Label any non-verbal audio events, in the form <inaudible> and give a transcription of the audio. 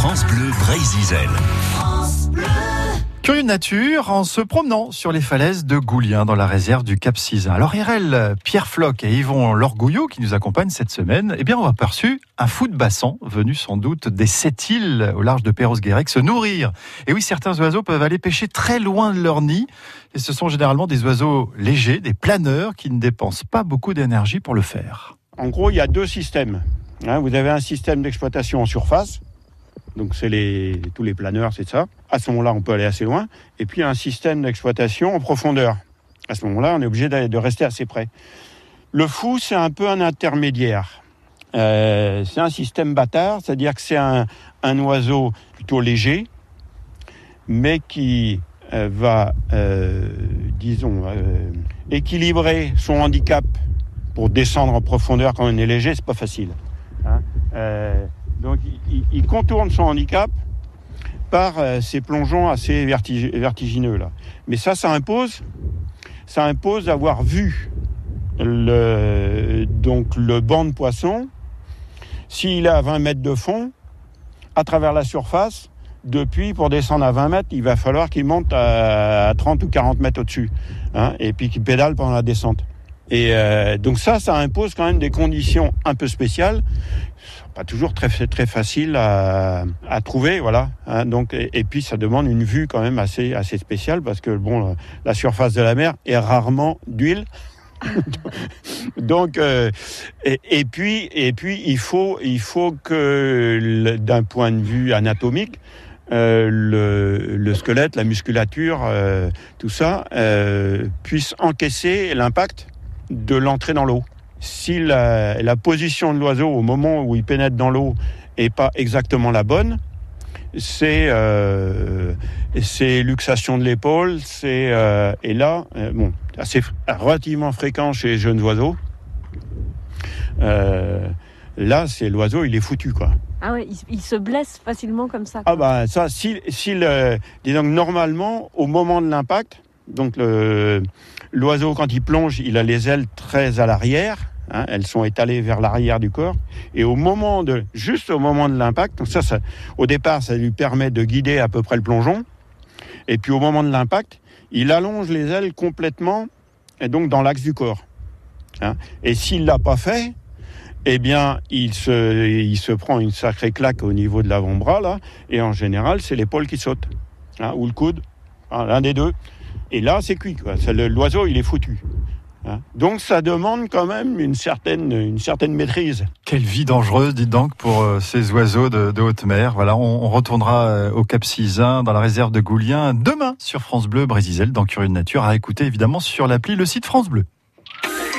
France Bleu Brésil. Curieux nature en se promenant sur les falaises de Goulien dans la réserve du Cap Sizun. Alors Irel, Pierre Floch et Yvon Lorgouillot qui nous accompagnent cette semaine, eh bien on a aperçu un fou de bassan venu sans doute des sept îles au large de Perros-Guirec se nourrir. Et oui, certains oiseaux peuvent aller pêcher très loin de leur nid et ce sont généralement des oiseaux légers, des planeurs qui ne dépensent pas beaucoup d'énergie pour le faire. En gros, il y a deux systèmes. Hein. vous avez un système d'exploitation en surface donc c'est les, tous les planeurs, c'est ça. À ce moment-là, on peut aller assez loin. Et puis un système d'exploitation en profondeur. À ce moment-là, on est obligé de rester assez près. Le fou, c'est un peu un intermédiaire. Euh, c'est un système bâtard, c'est-à-dire que c'est un, oiseau plutôt léger, mais qui euh, va, euh, disons, équilibrer son handicap pour descendre en profondeur quand on est léger, c'est pas facile. Hein. Donc il, contourne son handicap par euh, ces plongeons assez vertigineux là. Mais ça, ça impose, ça impose d'avoir vu le, donc le banc de poisson. S'il est à 20 mètres de fond, à travers la surface, depuis, pour descendre à 20 mètres, il va falloir qu'il monte à 30 ou 40 mètres au-dessus, hein, et puis qu'il pédale pendant la descente. Et euh, donc ça, ça impose quand même des conditions un peu spéciales, toujours très très facile à, trouver, voilà. Hein, donc et, puis ça demande une vue quand même assez assez spéciale parce que bon, la surface de la mer est rarement d'huile. <laughs> donc euh, et, puis et puis il faut il faut que d'un point de vue anatomique euh, le, le, squelette, la musculature, euh, tout ça puisse encaisser l'impact de l'entrée dans l'eau. Si la, position de l'oiseau au moment où il pénètre dans l'eau est pas exactement la bonne, c'est euh, luxation de l'épaule, c'est euh, et là euh, bon assez relativement fréquent chez les jeunes oiseaux. Euh, là, c'est l'oiseau, il est foutu quoi. Ah ouais, il, se blesse facilement comme ça. Ah bah ça, si, si le, disons normalement au moment de l'impact, donc l'oiseau quand il plonge, il a les ailes très à l'arrière. Hein, elles sont étalées vers l'arrière du corps. Et au moment de, juste au moment de l'impact, ça, au départ, ça lui permet de guider à peu près le plongeon. Et puis au moment de l'impact, il allonge les ailes complètement, et donc dans l'axe du corps. Hein. Et s'il l'a pas fait, eh bien, il se, il se prend une sacrée claque au niveau de l'avant-bras là, et en général, c'est l'épaule qui saute, hein, ou le coude, l'un des deux. Et là, c'est cuit. L'oiseau, il est foutu. Hein. donc ça demande quand même une certaine, une certaine maîtrise. Quelle vie dangereuse, dites donc, pour euh, ces oiseaux de, haute mer. Voilà, on, retournera euh, au Cap Sizun, dans la réserve de Goulien, demain sur France Bleu Brésil, dans Curieux de Nature, à écouter évidemment sur l'appli le site France Bleu.